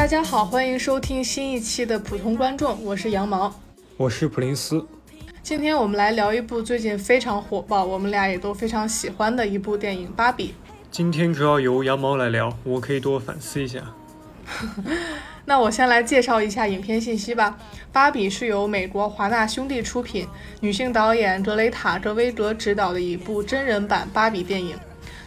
大家好，欢迎收听新一期的普通观众，我是羊毛，我是普林斯。今天我们来聊一部最近非常火爆，我们俩也都非常喜欢的一部电影《芭比》。今天主要由羊毛来聊，我可以多反思一下。那我先来介绍一下影片信息吧。《芭比》是由美国华纳兄弟出品，女性导演格雷塔·格威格执导的一部真人版芭比电影。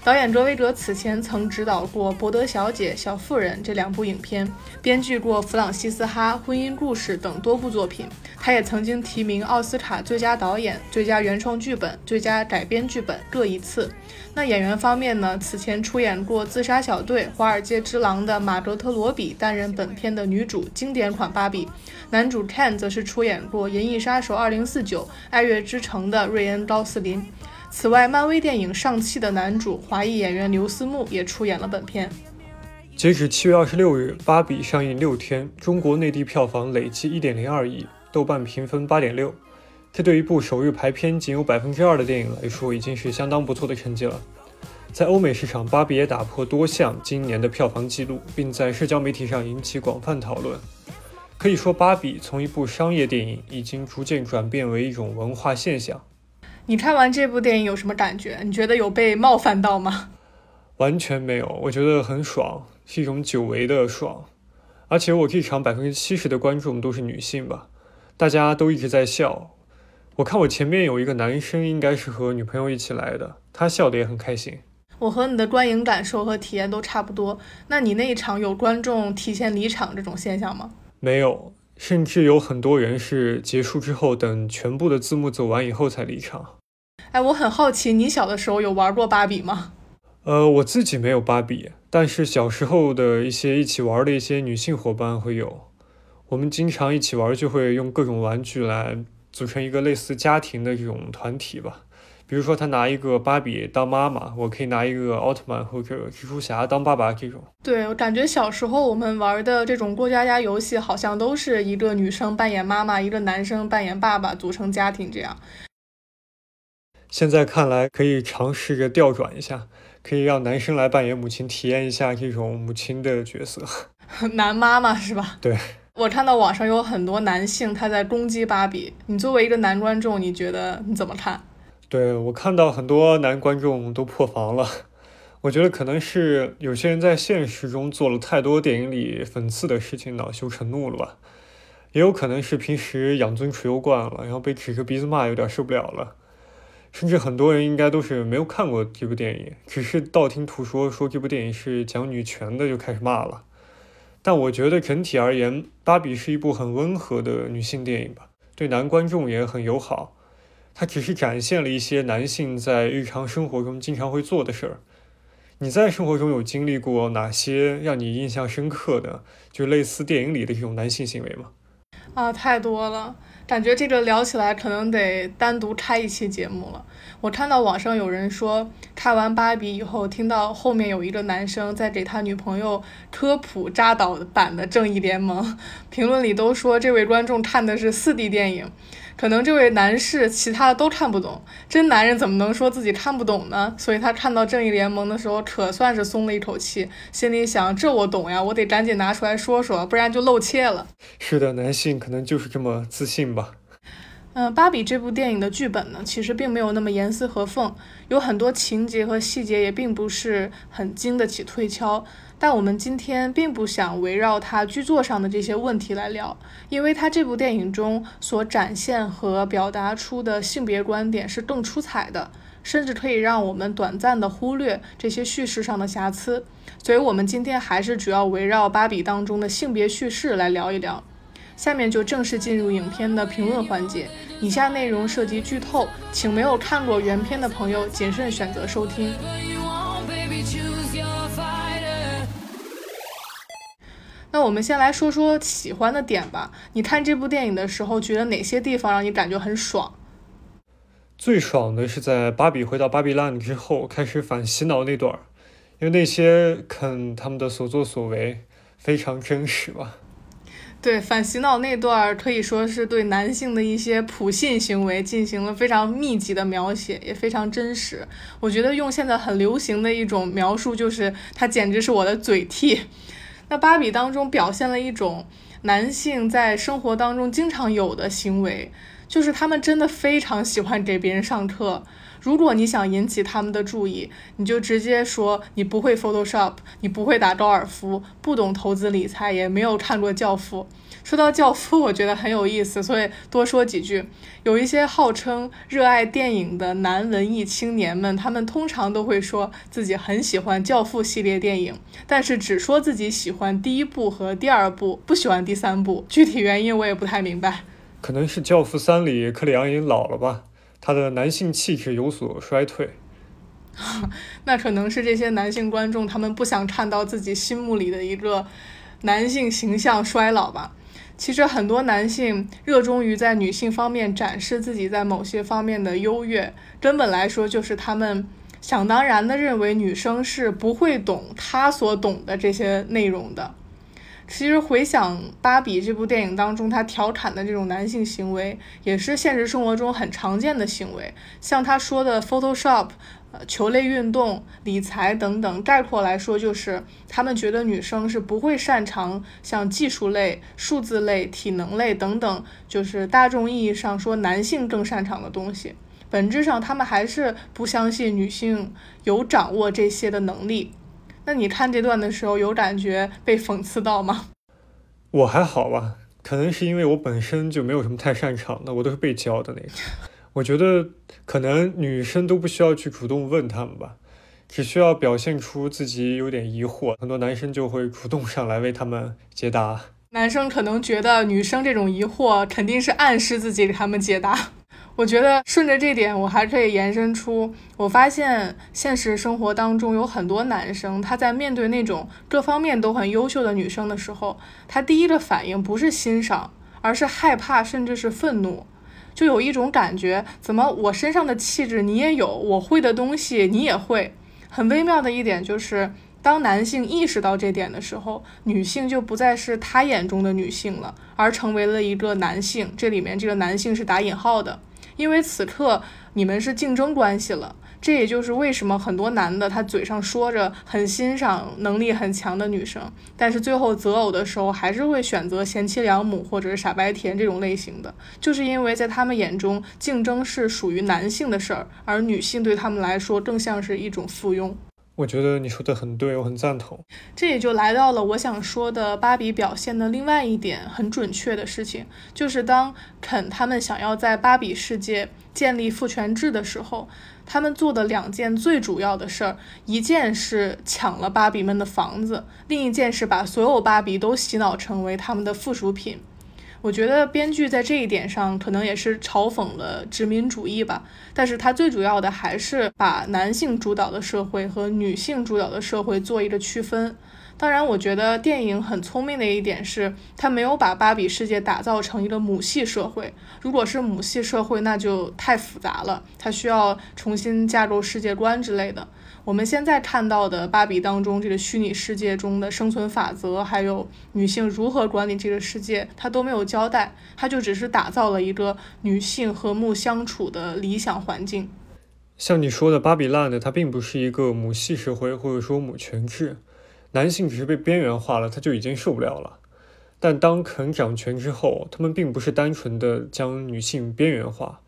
导演卓维格此前曾执导过《伯德小姐》《小妇人》这两部影片，编剧过《弗朗西斯哈》《婚姻故事》等多部作品。他也曾经提名奥斯卡最佳导演、最佳原创剧本、最佳改编剧本各一次。那演员方面呢？此前出演过《自杀小队》《华尔街之狼》的马格特罗比担任本片的女主，经典款芭比。男主 Ken 则是出演过《银翼杀手2049》《爱乐之城》的瑞恩·高斯林。此外，漫威电影《上汽》的男主华裔演员刘思慕也出演了本片。截止七月二十六日，《芭比》上映六天，中国内地票房累计一点零二亿，豆瓣评分八点六。这对一部首日排片仅有百分之二的电影来说，已经是相当不错的成绩了。在欧美市场，《芭比》也打破多项今年的票房纪录，并在社交媒体上引起广泛讨论。可以说，《芭比》从一部商业电影，已经逐渐转变为一种文化现象。你看完这部电影有什么感觉？你觉得有被冒犯到吗？完全没有，我觉得很爽，是一种久违的爽。而且我这场百分之七十的观众都是女性吧，大家都一直在笑。我看我前面有一个男生，应该是和女朋友一起来的，他笑得也很开心。我和你的观影感受和体验都差不多。那你那一场有观众提前离场这种现象吗？没有。甚至有很多人是结束之后，等全部的字幕走完以后才离场。哎，我很好奇，你小的时候有玩过芭比吗？呃，我自己没有芭比，但是小时候的一些一起玩的一些女性伙伴会有。我们经常一起玩，就会用各种玩具来组成一个类似家庭的这种团体吧。比如说，他拿一个芭比当妈妈，我可以拿一个奥特曼或者蜘蛛侠当爸爸，这种。对，我感觉小时候我们玩的这种过家家游戏，好像都是一个女生扮演妈妈，一个男生扮演爸爸，组成家庭这样。现在看来，可以尝试着调转一下，可以让男生来扮演母亲，体验一下这种母亲的角色。男妈妈是吧？对。我看到网上有很多男性他在攻击芭比，你作为一个男观众，你觉得你怎么看？对我看到很多男观众都破防了，我觉得可能是有些人在现实中做了太多电影里讽刺的事情，恼羞成怒了吧？也有可能是平时养尊处优惯了，然后被指着鼻子骂，有点受不了了。甚至很多人应该都是没有看过这部电影，只是道听途说说这部电影是讲女权的，就开始骂了。但我觉得整体而言，《芭比》是一部很温和的女性电影吧，对男观众也很友好。它只是展现了一些男性在日常生活中经常会做的事儿。你在生活中有经历过哪些让你印象深刻的，就类似电影里的这种男性行为吗？啊，太多了，感觉这个聊起来可能得单独开一期节目了。我看到网上有人说，看完芭比以后，听到后面有一个男生在给他女朋友科普扎导版的《正义联盟》，评论里都说这位观众看的是四 D 电影。可能这位男士其他的都看不懂，真男人怎么能说自己看不懂呢？所以他看到正义联盟的时候，可算是松了一口气，心里想：这我懂呀，我得赶紧拿出来说说，不然就露怯了。是的，男性可能就是这么自信吧。嗯，芭比这部电影的剧本呢，其实并没有那么严丝合缝，有很多情节和细节也并不是很经得起推敲。但我们今天并不想围绕它剧作上的这些问题来聊，因为它这部电影中所展现和表达出的性别观点是更出彩的，甚至可以让我们短暂的忽略这些叙事上的瑕疵。所以，我们今天还是主要围绕芭比当中的性别叙事来聊一聊。下面就正式进入影片的评论环节。以下内容涉及剧透，请没有看过原片的朋友谨慎选择收听。那我们先来说说喜欢的点吧。你看这部电影的时候，觉得哪些地方让你感觉很爽？最爽的是在芭比回到芭比 land 之后，开始反洗脑那段儿，因为那些肯他们的所作所为非常真实吧。对反洗脑那段可以说是对男性的一些普信行为进行了非常密集的描写，也非常真实。我觉得用现在很流行的一种描述就是，他简直是我的嘴替。那芭比当中表现了一种男性在生活当中经常有的行为，就是他们真的非常喜欢给别人上课。如果你想引起他们的注意，你就直接说你不会 Photoshop，你不会打高尔夫，不懂投资理财，也没有看过《教父》。说到《教父》，我觉得很有意思，所以多说几句。有一些号称热爱电影的男文艺青年们，他们通常都会说自己很喜欢《教父》系列电影，但是只说自己喜欢第一部和第二部，不喜欢第三部。具体原因我也不太明白。可能是《教父三》里克里昂已经老了吧。他的男性气质有所衰退，那可能是这些男性观众他们不想看到自己心目里的一个男性形象衰老吧。其实很多男性热衷于在女性方面展示自己在某些方面的优越，根本来说就是他们想当然的认为女生是不会懂他所懂的这些内容的。其实回想《芭比》这部电影当中，他调侃的这种男性行为，也是现实生活中很常见的行为。像他说的 Photoshop、呃球类运动、理财等等，概括来说就是他们觉得女生是不会擅长像技术类、数字类、体能类等等，就是大众意义上说男性更擅长的东西。本质上，他们还是不相信女性有掌握这些的能力。那你看这段的时候有感觉被讽刺到吗？我还好吧，可能是因为我本身就没有什么太擅长的，我都是被教的那种。我觉得可能女生都不需要去主动问他们吧，只需要表现出自己有点疑惑，很多男生就会主动上来为他们解答。男生可能觉得女生这种疑惑肯定是暗示自己给他们解答。我觉得顺着这点，我还可以延伸出，我发现现实生活当中有很多男生，他在面对那种各方面都很优秀的女生的时候，他第一个反应不是欣赏，而是害怕，甚至是愤怒，就有一种感觉，怎么我身上的气质你也有，我会的东西你也会。很微妙的一点就是，当男性意识到这点的时候，女性就不再是他眼中的女性了，而成为了一个男性。这里面这个男性是打引号的。因为此刻你们是竞争关系了，这也就是为什么很多男的他嘴上说着很欣赏能力很强的女生，但是最后择偶的时候还是会选择贤妻良母或者是傻白甜这种类型的，就是因为在他们眼中竞争是属于男性的事儿，而女性对他们来说更像是一种附庸。我觉得你说的很对，我很赞同。这也就来到了我想说的芭比表现的另外一点很准确的事情，就是当肯他们想要在芭比世界建立父权制的时候，他们做的两件最主要的事儿，一件是抢了芭比们的房子，另一件是把所有芭比都洗脑成为他们的附属品。我觉得编剧在这一点上可能也是嘲讽了殖民主义吧，但是他最主要的还是把男性主导的社会和女性主导的社会做一个区分。当然，我觉得电影很聪明的一点是，他没有把芭比世界打造成一个母系社会。如果是母系社会，那就太复杂了，它需要重新架构世界观之类的。我们现在看到的芭比当中这个虚拟世界中的生存法则，还有女性如何管理这个世界，它都没有交代，它就只是打造了一个女性和睦相处的理想环境。像你说的，芭比 land 它并不是一个母系社会，或者说母权制，男性只是被边缘化了，他就已经受不了了。但当肯掌权之后，他们并不是单纯的将女性边缘化。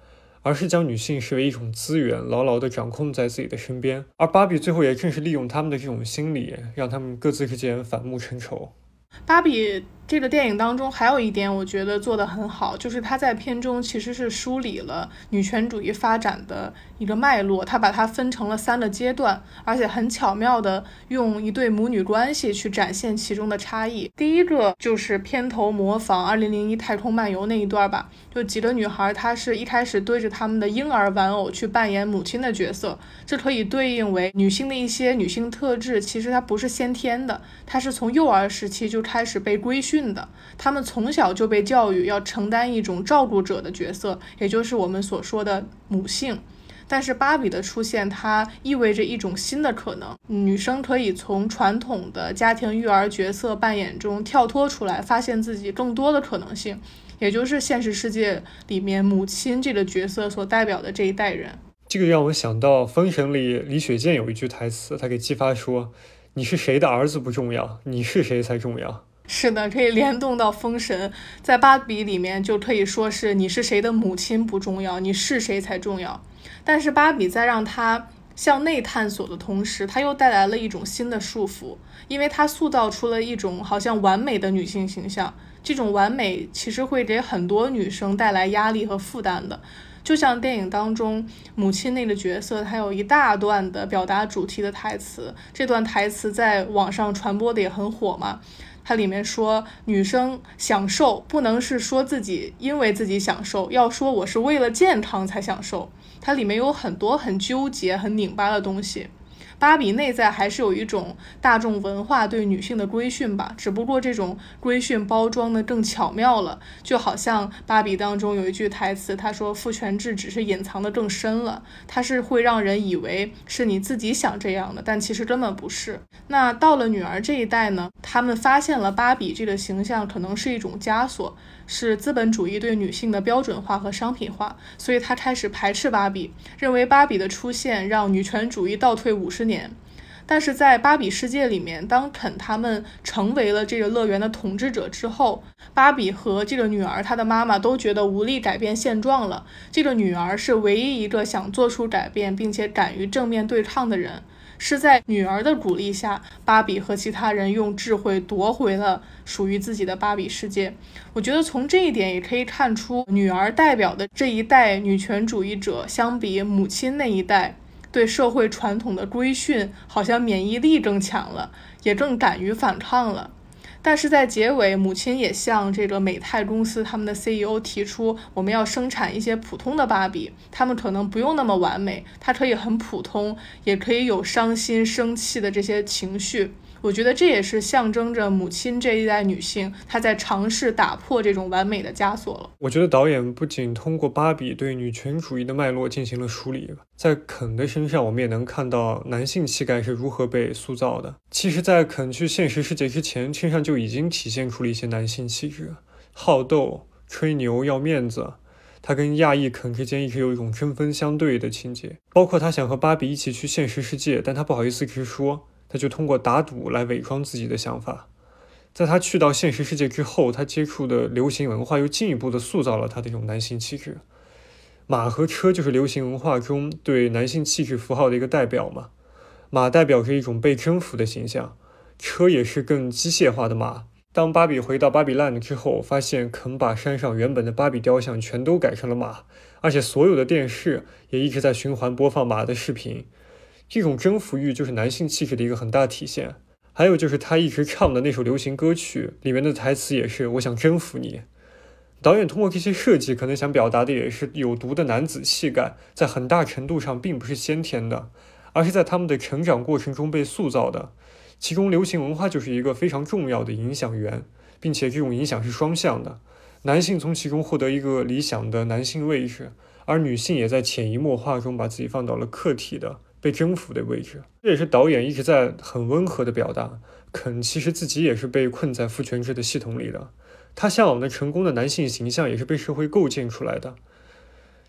而是将女性视为一种资源，牢牢地掌控在自己的身边。而芭比最后也正是利用他们的这种心理，让他们各自之间反目成仇。芭比。这个电影当中还有一点，我觉得做得很好，就是他在片中其实是梳理了女权主义发展的一个脉络，他把它分成了三个阶段，而且很巧妙的用一对母女关系去展现其中的差异。第一个就是片头模仿《二零零一太空漫游》那一段吧，就几个女孩，她是一开始对着他们的婴儿玩偶去扮演母亲的角色，这可以对应为女性的一些女性特质，其实它不是先天的，它是从幼儿时期就开始被规训。训的，他们从小就被教育要承担一种照顾者的角色，也就是我们所说的母性。但是芭比的出现，它意味着一种新的可能，女生可以从传统的家庭育儿角色扮演中跳脱出来，发现自己更多的可能性，也就是现实世界里面母亲这个角色所代表的这一代人。这个让我想到《封神》里李雪健有一句台词，他给姬发说。你是谁的儿子不重要，你是谁才重要。是的，可以联动到封神，在芭比里面就可以说是你是谁的母亲不重要，你是谁才重要。但是芭比在让他向内探索的同时，他又带来了一种新的束缚，因为他塑造出了一种好像完美的女性形象。这种完美其实会给很多女生带来压力和负担的。就像电影当中母亲那个角色，她有一大段的表达主题的台词，这段台词在网上传播的也很火嘛。它里面说，女生享受不能是说自己因为自己享受，要说我是为了健康才享受。它里面有很多很纠结、很拧巴的东西。芭比内在还是有一种大众文化对女性的规训吧，只不过这种规训包装的更巧妙了。就好像芭比当中有一句台词，他说父权制只是隐藏的更深了，它是会让人以为是你自己想这样的，但其实根本不是。那到了女儿这一代呢，他们发现了芭比这个形象可能是一种枷锁。是资本主义对女性的标准化和商品化，所以他开始排斥芭比，认为芭比的出现让女权主义倒退五十年。但是在芭比世界里面，当肯他们成为了这个乐园的统治者之后，芭比和这个女儿她的妈妈都觉得无力改变现状了。这个女儿是唯一一个想做出改变并且敢于正面对抗的人。是在女儿的鼓励下，芭比和其他人用智慧夺回了属于自己的芭比世界。我觉得从这一点也可以看出，女儿代表的这一代女权主义者，相比母亲那一代，对社会传统的规训，好像免疫力更强了，也更敢于反抗了。但是在结尾，母亲也向这个美泰公司他们的 CEO 提出，我们要生产一些普通的芭比，他们可能不用那么完美，它可以很普通，也可以有伤心、生气的这些情绪。我觉得这也是象征着母亲这一代女性，她在尝试打破这种完美的枷锁了。我觉得导演不仅通过芭比对女权主义的脉络进行了梳理，在肯的身上，我们也能看到男性气概是如何被塑造的。其实，在肯去现实世界之前，身上就已经体现出了一些男性气质，好斗、吹牛、要面子。他跟亚裔肯之间一直有一种针锋相对的情节，包括他想和芭比一起去现实世界，但他不好意思直说。他就通过打赌来伪装自己的想法，在他去到现实世界之后，他接触的流行文化又进一步的塑造了他的这种男性气质。马和车就是流行文化中对男性气质符号的一个代表嘛。马代表着一种被征服的形象，车也是更机械化的马。当芭比回到芭比 land 之后，发现肯把山上原本的芭比雕像全都改成了马，而且所有的电视也一直在循环播放马的视频。这种征服欲就是男性气质的一个很大体现。还有就是他一直唱的那首流行歌曲里面的台词也是“我想征服你”。导演通过这些设计，可能想表达的也是有毒的男子气概，在很大程度上并不是先天的，而是在他们的成长过程中被塑造的。其中流行文化就是一个非常重要的影响源，并且这种影响是双向的。男性从其中获得一个理想的男性位置，而女性也在潜移默化中把自己放到了客体的。被征服的位置，这也是导演一直在很温和的表达。肯其实自己也是被困在父权制的系统里的，他向往的成功的男性形象也是被社会构建出来的。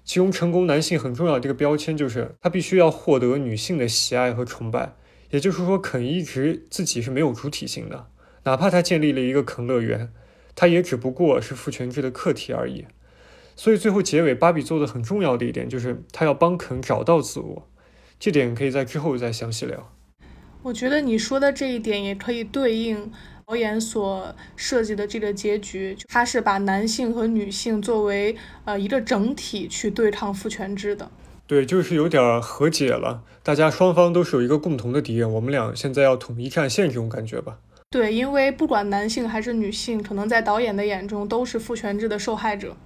其中成功男性很重要的这个标签就是他必须要获得女性的喜爱和崇拜。也就是说，肯一直自己是没有主体性的，哪怕他建立了一个肯乐园，他也只不过是父权制的客体而已。所以最后结尾，芭比做的很重要的一点就是他要帮肯找到自我。这点可以在之后再详细聊。我觉得你说的这一点也可以对应导演所设计的这个结局，他是把男性和女性作为呃一个整体去对抗父权制的。对，就是有点和解了，大家双方都是有一个共同的敌人，我们俩现在要统一战线这种感觉吧。对，因为不管男性还是女性，可能在导演的眼中都是父权制的受害者。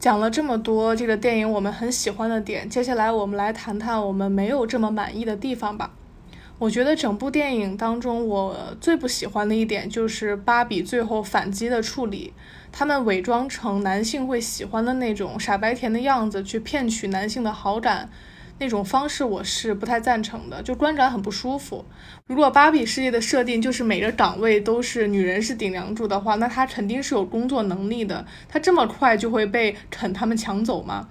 讲了这么多这个电影我们很喜欢的点，接下来我们来谈谈我们没有这么满意的地方吧。我觉得整部电影当中我最不喜欢的一点就是芭比最后反击的处理，他们伪装成男性会喜欢的那种傻白甜的样子去骗取男性的好感，那种方式我是不太赞成的，就观感很不舒服。如果芭比世界的设定就是每个岗位都是女人是顶梁柱的话，那她肯定是有工作能力的。她这么快就会被肯他们抢走吗？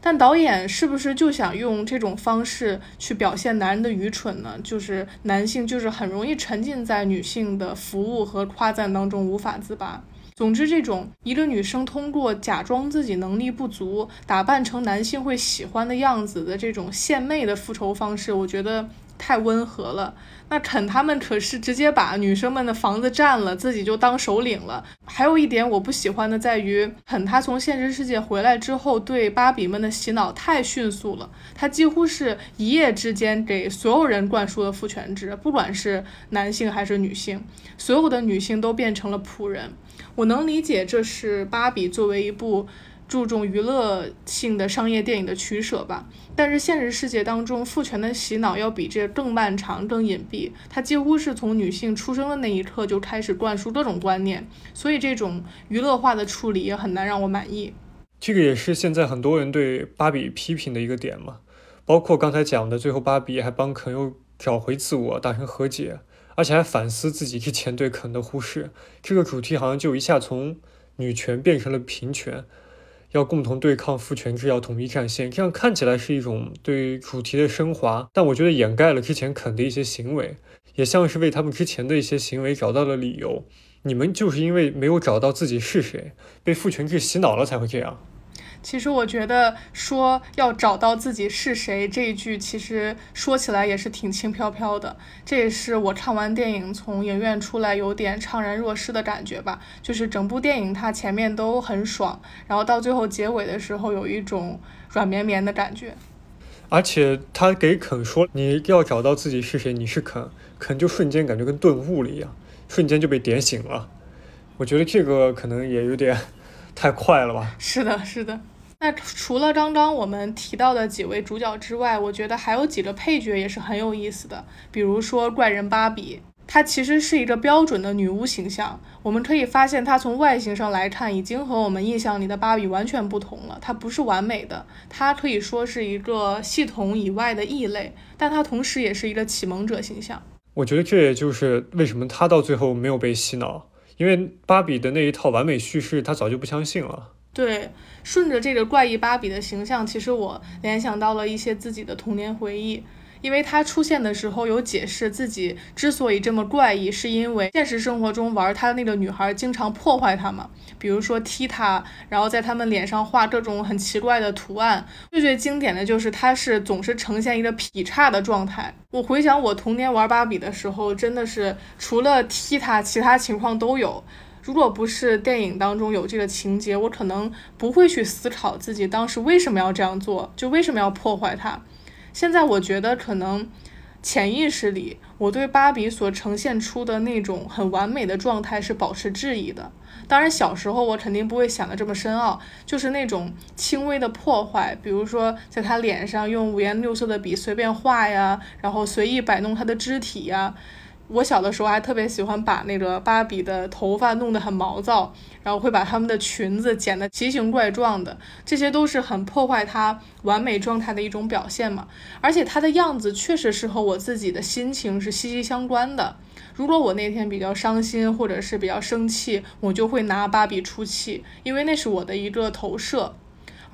但导演是不是就想用这种方式去表现男人的愚蠢呢？就是男性就是很容易沉浸在女性的服务和夸赞当中无法自拔。总之，这种一个女生通过假装自己能力不足，打扮成男性会喜欢的样子的这种献媚的复仇方式，我觉得太温和了。那肯他们可是直接把女生们的房子占了，自己就当首领了。还有一点我不喜欢的在于，肯他从现实世界回来之后，对芭比们的洗脑太迅速了。他几乎是一夜之间给所有人灌输了父权制，不管是男性还是女性，所有的女性都变成了仆人。我能理解这是芭比作为一部注重娱乐性的商业电影的取舍吧，但是现实世界当中，父权的洗脑要比这更漫长、更隐蔽。它几乎是从女性出生的那一刻就开始灌输各种观念，所以这种娱乐化的处理也很难让我满意。这个也是现在很多人对芭比批评的一个点嘛，包括刚才讲的，最后芭比还帮肯又找回自我，达成和解。而且还反思自己之前对肯的忽视，这个主题好像就一下从女权变成了平权，要共同对抗父权制，要统一战线。这样看起来是一种对主题的升华，但我觉得掩盖了之前肯的一些行为，也像是为他们之前的一些行为找到了理由。你们就是因为没有找到自己是谁，被父权制洗脑了才会这样。其实我觉得说要找到自己是谁这一句，其实说起来也是挺轻飘飘的。这也是我看完电影从影院出来有点怅然若失的感觉吧。就是整部电影它前面都很爽，然后到最后结尾的时候有一种软绵绵的感觉。而且他给肯说你要找到自己是谁，你是肯，肯就瞬间感觉跟顿悟了一样，瞬间就被点醒了。我觉得这个可能也有点太快了吧。是的，是的。那除了刚刚我们提到的几位主角之外，我觉得还有几个配角也是很有意思的。比如说怪人芭比，她其实是一个标准的女巫形象。我们可以发现，她从外形上来看，已经和我们印象里的芭比完全不同了。她不是完美的，她可以说是一个系统以外的异类，但她同时也是一个启蒙者形象。我觉得这也就是为什么她到最后没有被洗脑，因为芭比的那一套完美叙事，她早就不相信了。对，顺着这个怪异芭比的形象，其实我联想到了一些自己的童年回忆。因为她出现的时候有解释自己之所以这么怪异，是因为现实生活中玩她的那个女孩经常破坏她嘛，比如说踢她，然后在他们脸上画各种很奇怪的图案。最最经典的就是她是总是呈现一个劈叉的状态。我回想我童年玩芭比的时候，真的是除了踢她，其他情况都有。如果不是电影当中有这个情节，我可能不会去思考自己当时为什么要这样做，就为什么要破坏它。现在我觉得可能潜意识里，我对芭比所呈现出的那种很完美的状态是保持质疑的。当然，小时候我肯定不会想的这么深奥，就是那种轻微的破坏，比如说在她脸上用五颜六色的笔随便画呀，然后随意摆弄她的肢体呀。我小的时候还特别喜欢把那个芭比的头发弄得很毛躁，然后会把她们的裙子剪得奇形怪状的，这些都是很破坏她完美状态的一种表现嘛。而且她的样子确实是和我自己的心情是息息相关的。如果我那天比较伤心或者是比较生气，我就会拿芭比出气，因为那是我的一个投射。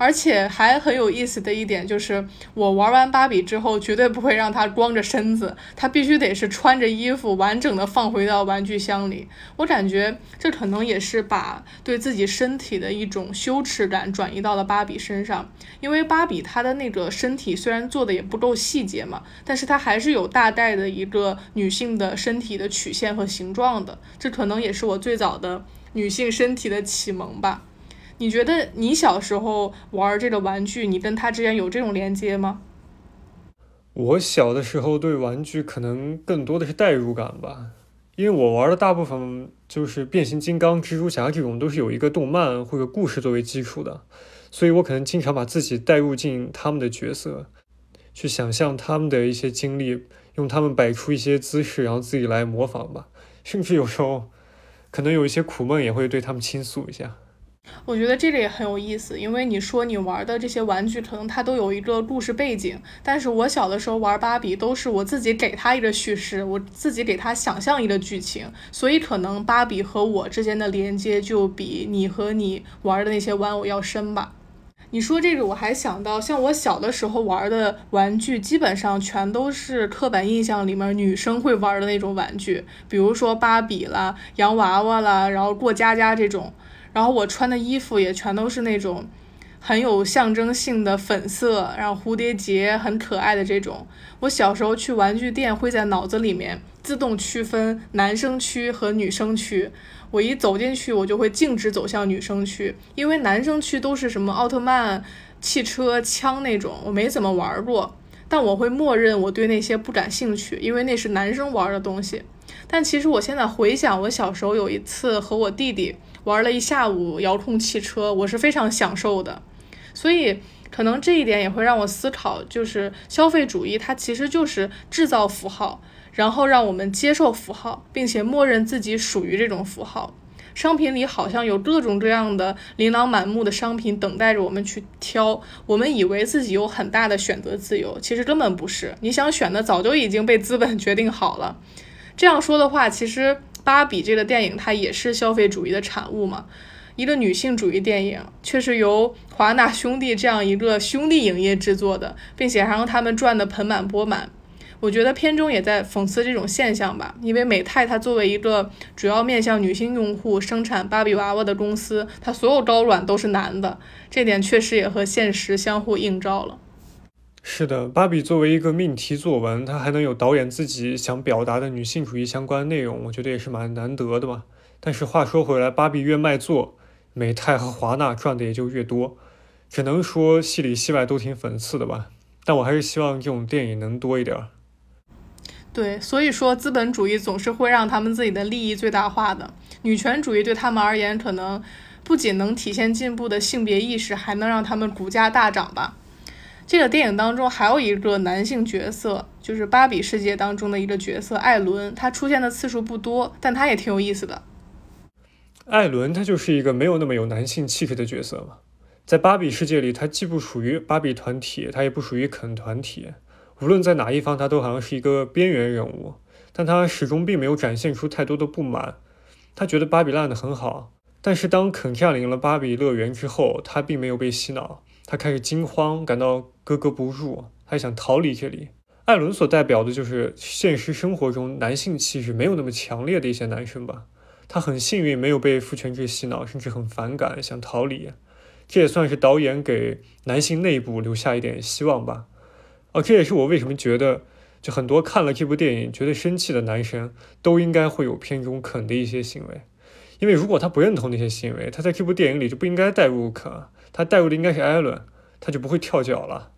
而且还很有意思的一点就是，我玩完芭比之后，绝对不会让她光着身子，她必须得是穿着衣服，完整的放回到玩具箱里。我感觉这可能也是把对自己身体的一种羞耻感转移到了芭比身上，因为芭比她的那个身体虽然做的也不够细节嘛，但是她还是有大概的一个女性的身体的曲线和形状的。这可能也是我最早的女性身体的启蒙吧。你觉得你小时候玩这个玩具，你跟他之间有这种连接吗？我小的时候对玩具可能更多的是代入感吧，因为我玩的大部分就是变形金刚、蜘蛛侠这种，都是有一个动漫或者故事作为基础的，所以我可能经常把自己带入进他们的角色，去想象他们的一些经历，用他们摆出一些姿势，然后自己来模仿吧，甚至有时候可能有一些苦闷也会对他们倾诉一下。我觉得这个也很有意思，因为你说你玩的这些玩具，可能它都有一个故事背景，但是我小的时候玩芭比都是我自己给它一个叙事，我自己给它想象一个剧情，所以可能芭比和我之间的连接就比你和你玩的那些玩偶要深吧。你说这个，我还想到，像我小的时候玩的玩具，基本上全都是刻板印象里面女生会玩的那种玩具，比如说芭比啦、洋娃娃啦，然后过家家这种。然后我穿的衣服也全都是那种很有象征性的粉色，然后蝴蝶结很可爱的这种。我小时候去玩具店，会在脑子里面自动区分男生区和女生区。我一走进去，我就会径直走向女生区，因为男生区都是什么奥特曼、汽车、枪那种，我没怎么玩过。但我会默认我对那些不感兴趣，因为那是男生玩的东西。但其实我现在回想，我小时候有一次和我弟弟玩了一下午遥控汽车，我是非常享受的。所以可能这一点也会让我思考，就是消费主义它其实就是制造符号。然后让我们接受符号，并且默认自己属于这种符号。商品里好像有各种各样的琳琅满目的商品等待着我们去挑。我们以为自己有很大的选择自由，其实根本不是。你想选的早就已经被资本决定好了。这样说的话，其实《芭比》这个电影它也是消费主义的产物嘛？一个女性主义电影，却是由华纳兄弟这样一个兄弟影业制作的，并且还让他们赚得盆满钵满。我觉得片中也在讽刺这种现象吧，因为美泰它作为一个主要面向女性用户生产芭比娃娃的公司，它所有高管都是男的，这点确实也和现实相互映照了。是的，芭比作为一个命题作文，它还能有导演自己想表达的女性主义相关内容，我觉得也是蛮难得的嘛。但是话说回来，芭比越卖座，美泰和华纳赚的也就越多，只能说戏里戏外都挺讽刺的吧。但我还是希望这种电影能多一点儿。对，所以说资本主义总是会让他们自己的利益最大化的。女权主义对他们而言，可能不仅能体现进步的性别意识，还能让他们股价大涨吧。这个电影当中还有一个男性角色，就是芭比世界当中的一个角色艾伦，他出现的次数不多，但他也挺有意思的。艾伦他就是一个没有那么有男性气质的角色嘛，在芭比世界里，他既不属于芭比团体，他也不属于肯团体。无论在哪一方，他都好像是一个边缘人物，但他始终并没有展现出太多的不满。他觉得芭比烂的很好，但是当肯占领了芭比乐园之后，他并没有被洗脑，他开始惊慌，感到格格不入，还想逃离这里。艾伦所代表的就是现实生活中男性气质没有那么强烈的一些男生吧。他很幸运没有被父权制洗脑，甚至很反感，想逃离。这也算是导演给男性内部留下一点希望吧。哦，这也是我为什么觉得，就很多看了这部电影觉得生气的男生，都应该会有片中肯的一些行为。因为如果他不认同那些行为，他在这部电影里就不应该带入肯，他带入的应该是艾伦，他就不会跳脚了。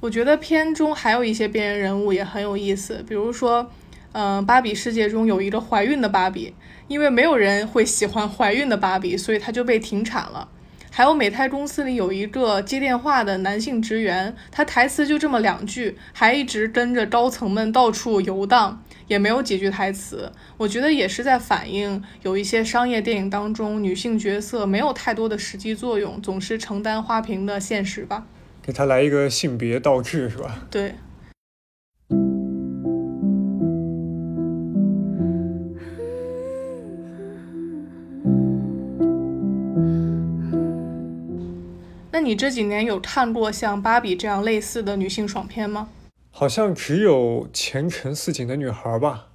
我觉得片中还有一些边缘人物也很有意思，比如说，嗯，芭比世界中有一个怀孕的芭比，因为没有人会喜欢怀孕的芭比，所以她就被停产了。还有美泰公司里有一个接电话的男性职员，他台词就这么两句，还一直跟着高层们到处游荡，也没有几句台词。我觉得也是在反映有一些商业电影当中女性角色没有太多的实际作用，总是承担花瓶的现实吧。给他来一个性别倒置，是吧？对。你这几年有看过像芭比这样类似的女性爽片吗？好像只有前程似锦的女孩吧。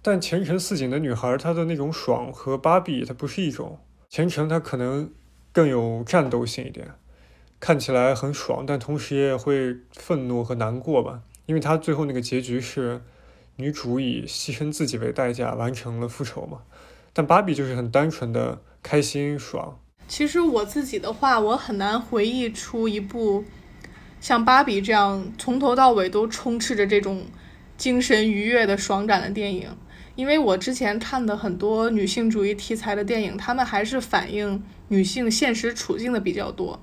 但前程似锦的女孩，她的那种爽和芭比它不是一种。前程她可能更有战斗性一点，看起来很爽，但同时也会愤怒和难过吧。因为她最后那个结局是女主以牺牲自己为代价完成了复仇嘛。但芭比就是很单纯的开心爽。其实我自己的话，我很难回忆出一部像芭比这样从头到尾都充斥着这种精神愉悦的爽感的电影。因为我之前看的很多女性主义题材的电影，他们还是反映女性现实处境的比较多。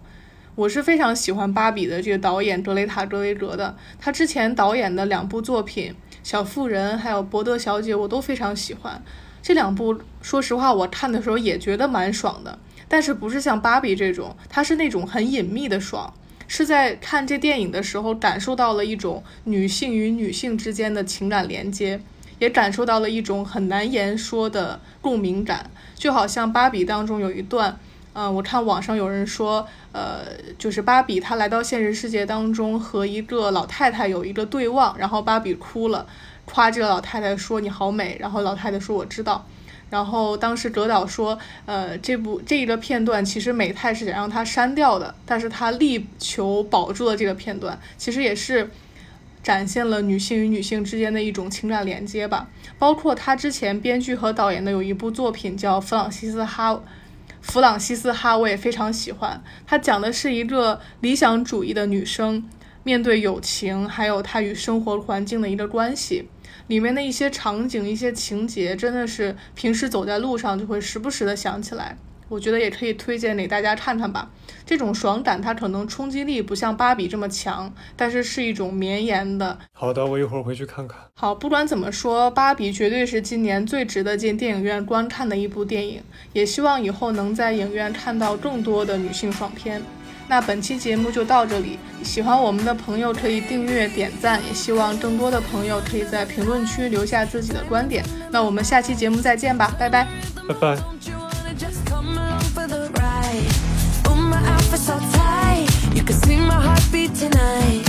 我是非常喜欢芭比的这个导演格雷塔·格维格的，他之前导演的两部作品《小妇人》还有《伯德小姐》，我都非常喜欢。这两部，说实话，我看的时候也觉得蛮爽的。但是不是像芭比这种，它是那种很隐秘的爽，是在看这电影的时候感受到了一种女性与女性之间的情感连接，也感受到了一种很难言说的共鸣感，就好像芭比当中有一段。嗯，我看网上有人说，呃，就是芭比她来到现实世界当中和一个老太太有一个对望，然后芭比哭了，夸这个老太太说你好美，然后老太太说我知道，然后当时葛导说，呃，这部这一个片段其实美泰是想让他删掉的，但是他力求保住了这个片段，其实也是展现了女性与女性之间的一种情感连接吧，包括他之前编剧和导演的有一部作品叫《弗朗西斯哈》。弗朗西斯哈我也非常喜欢，他讲的是一个理想主义的女生面对友情，还有它与生活环境的一个关系。里面的一些场景、一些情节，真的是平时走在路上就会时不时的想起来。我觉得也可以推荐给大家看看吧。这种爽感，它可能冲击力不像芭比这么强，但是是一种绵延的。好的，我一会儿回去看看。好，不管怎么说，芭比绝对是今年最值得进电影院观看的一部电影。也希望以后能在影院看到更多的女性爽片。那本期节目就到这里，喜欢我们的朋友可以订阅、点赞，也希望更多的朋友可以在评论区留下自己的观点。那我们下期节目再见吧，拜拜，拜拜。My outfit so tight, you can see my heartbeat tonight